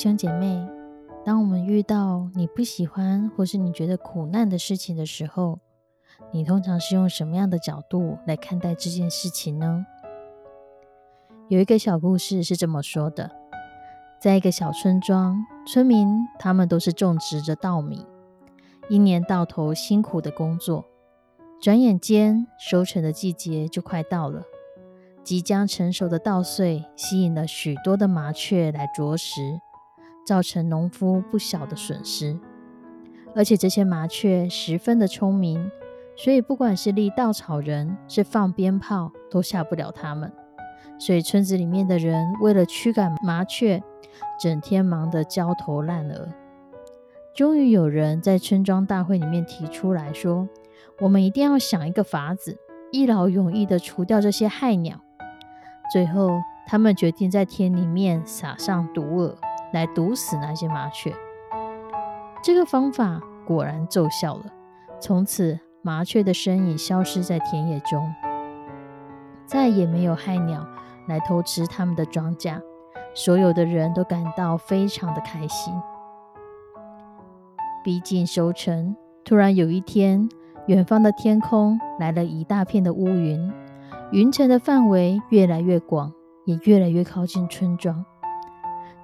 兄姐妹，当我们遇到你不喜欢或是你觉得苦难的事情的时候，你通常是用什么样的角度来看待这件事情呢？有一个小故事是这么说的：在一个小村庄，村民他们都是种植着稻米，一年到头辛苦的工作，转眼间收成的季节就快到了。即将成熟的稻穗吸引了许多的麻雀来啄食。造成农夫不小的损失，而且这些麻雀十分的聪明，所以不管是立稻草人，是放鞭炮，都吓不了它们。所以村子里面的人为了驱赶麻雀，整天忙得焦头烂额。终于有人在村庄大会里面提出来说：“我们一定要想一个法子，一劳永逸的除掉这些害鸟。”最后，他们决定在田里面撒上毒饵。来毒死那些麻雀，这个方法果然奏效了。从此，麻雀的身影消失在田野中，再也没有害鸟来偷吃他们的庄稼。所有的人都感到非常的开心。逼近收成，突然有一天，远方的天空来了一大片的乌云，云层的范围越来越广，也越来越靠近村庄。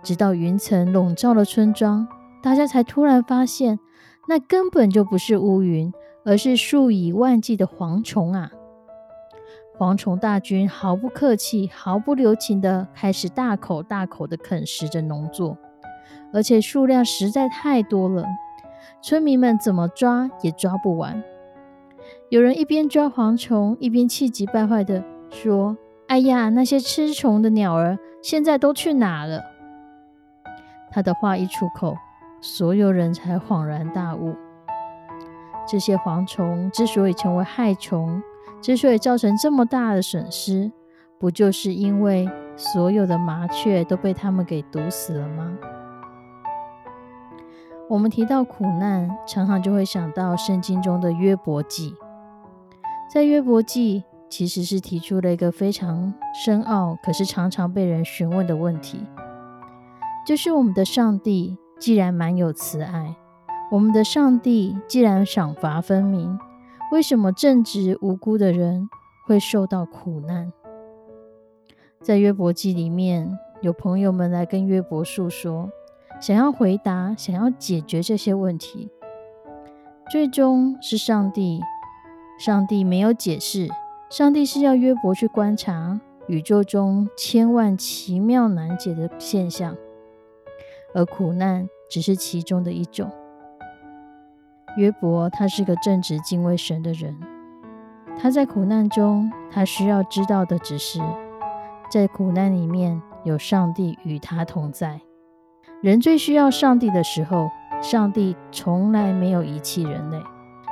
直到云层笼罩了村庄，大家才突然发现，那根本就不是乌云，而是数以万计的蝗虫啊！蝗虫大军毫不客气、毫不留情的开始大口大口的啃食着农作，而且数量实在太多了，村民们怎么抓也抓不完。有人一边抓蝗虫，一边气急败坏的说：“哎呀，那些吃虫的鸟儿现在都去哪了？”他的话一出口，所有人才恍然大悟：这些蝗虫之所以成为害虫，之所以造成这么大的损失，不就是因为所有的麻雀都被他们给毒死了吗？我们提到苦难，常常就会想到圣经中的约伯记。在约伯记，其实是提出了一个非常深奥，可是常常被人询问的问题。就是我们的上帝，既然满有慈爱，我们的上帝既然赏罚分明，为什么正直无辜的人会受到苦难？在约伯记里面，有朋友们来跟约伯诉说，想要回答，想要解决这些问题。最终是上帝，上帝没有解释，上帝是要约伯去观察宇宙中千万奇妙难解的现象。而苦难只是其中的一种。约伯他是个正直敬畏神的人，他在苦难中，他需要知道的只是，在苦难里面有上帝与他同在。人最需要上帝的时候，上帝从来没有遗弃人类，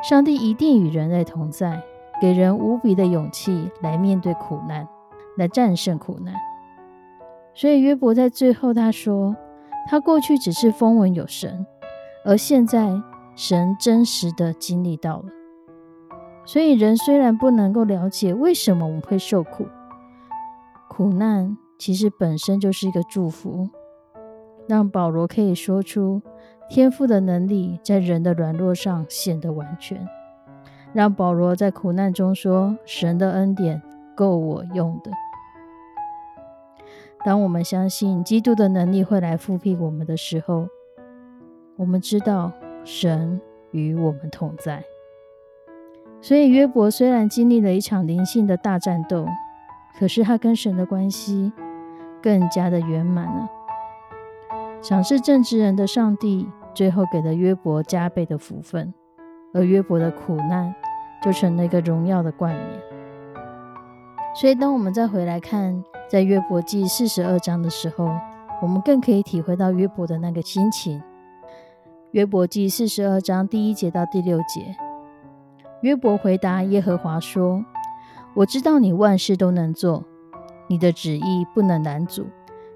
上帝一定与人类同在，给人无比的勇气来面对苦难，来战胜苦难。所以约伯在最后他说。他过去只是风闻有神，而现在神真实的经历到了。所以人虽然不能够了解为什么我们会受苦，苦难其实本身就是一个祝福，让保罗可以说出天赋的能力在人的软弱上显得完全，让保罗在苦难中说：“神的恩典够我用的。”当我们相信基督的能力会来复辟我们的时候，我们知道神与我们同在。所以约伯虽然经历了一场灵性的大战斗，可是他跟神的关系更加的圆满了。赏识正直人的上帝，最后给了约伯加倍的福分，而约伯的苦难就成了一个荣耀的冠冕。所以，当我们再回来看在约伯记四十二章的时候，我们更可以体会到约伯的那个心情。约伯记四十二章第一节到第六节，约伯回答耶和华说：“我知道你万事都能做，你的旨意不能拦阻。”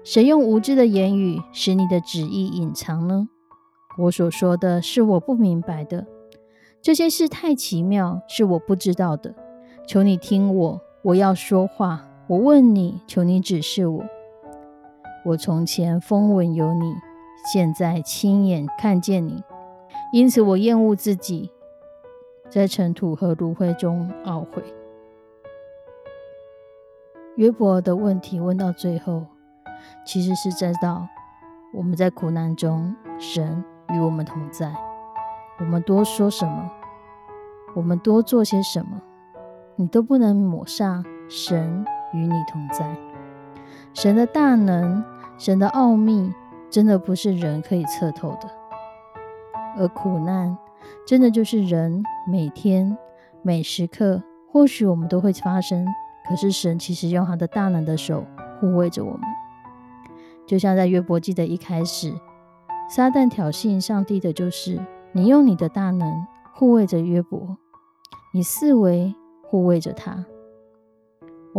谁用无知的言语使你的旨意隐藏呢？我所说的是我不明白的，这些事太奇妙，是我不知道的。求你听我，我要说话。我问你，求你指示我。我从前风闻有你，现在亲眼看见你，因此我厌恶自己，在尘土和炉灰中懊悔。约伯的问题问到最后。其实是知道我们在苦难中，神与我们同在。我们多说什么，我们多做些什么，你都不能抹杀神与你同在。神的大能，神的奥秘，真的不是人可以测透的。而苦难，真的就是人每天每时刻，或许我们都会发生。可是神其实用他的大能的手护卫着我们。就像在约伯记的一开始，撒旦挑衅上帝的就是你用你的大能护卫着约伯，你四维护卫着他。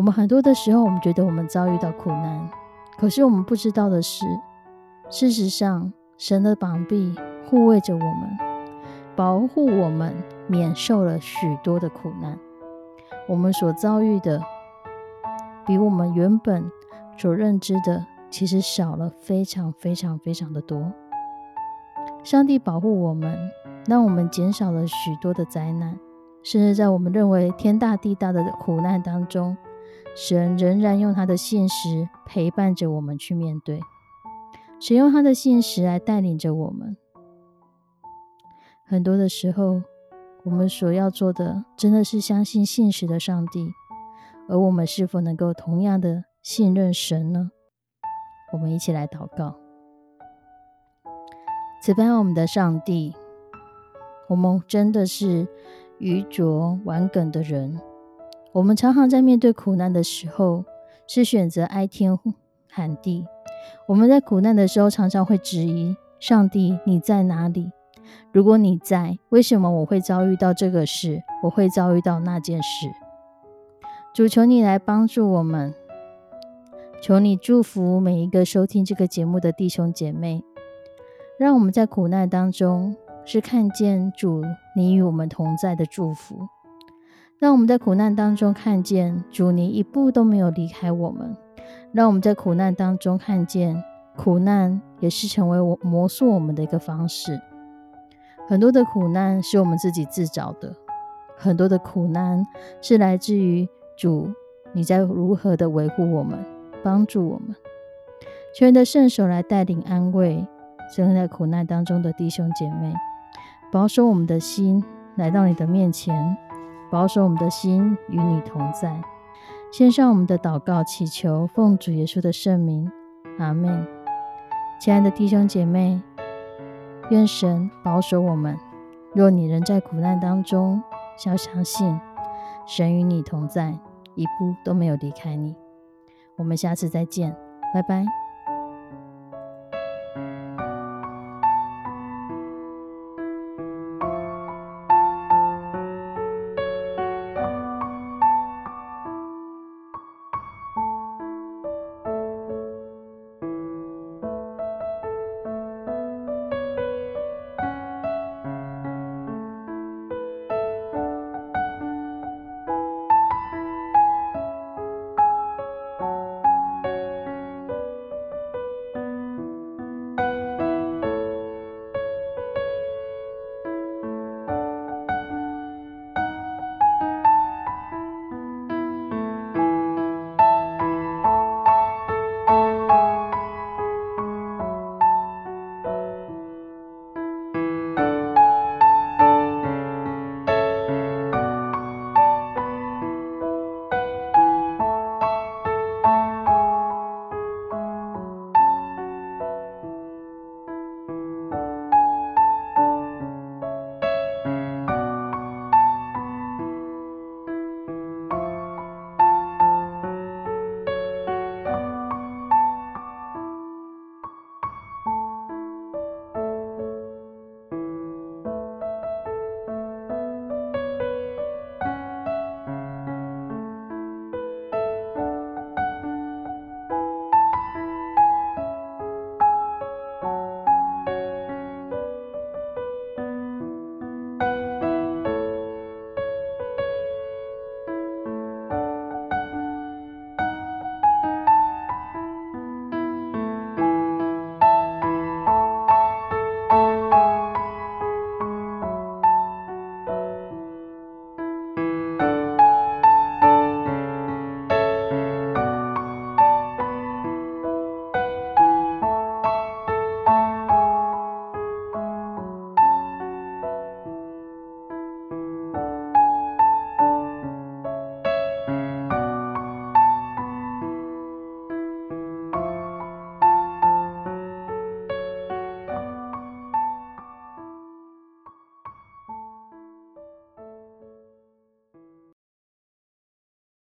我们很多的时候，我们觉得我们遭遇到苦难，可是我们不知道的是，事实上神的膀臂护卫着我们，保护我们免受了许多的苦难。我们所遭遇的，比我们原本所认知的。其实少了非常非常非常的多。上帝保护我们，让我们减少了许多的灾难，甚至在我们认为天大地大的苦难当中，神仍然用他的信实陪伴着我们去面对，使用他的信实来带领着我们。很多的时候，我们所要做的，真的是相信信实的上帝，而我们是否能够同样的信任神呢？我们一起来祷告，慈悲我们的上帝，我们真的是愚拙顽梗的人。我们常常在面对苦难的时候，是选择哀天喊地。我们在苦难的时候，常常会质疑上帝：你在哪里？如果你在，为什么我会遭遇到这个事？我会遭遇到那件事？主求你来帮助我们。求你祝福每一个收听这个节目的弟兄姐妹，让我们在苦难当中是看见主你与我们同在的祝福；让我们在苦难当中看见主你一步都没有离开我们；让我们在苦难当中看见苦难也是成为我磨塑我们的一个方式。很多的苦难是我们自己自找的，很多的苦难是来自于主你在如何的维护我们。帮助我们，求你的圣手来带领安慰正在苦难当中的弟兄姐妹，保守我们的心来到你的面前，保守我们的心与你同在。献上我们的祷告，祈求奉主耶稣的圣名，阿门。亲爱的弟兄姐妹，愿神保守我们。若你仍在苦难当中，要相信神与你同在，一步都没有离开你。我们下次再见，拜拜。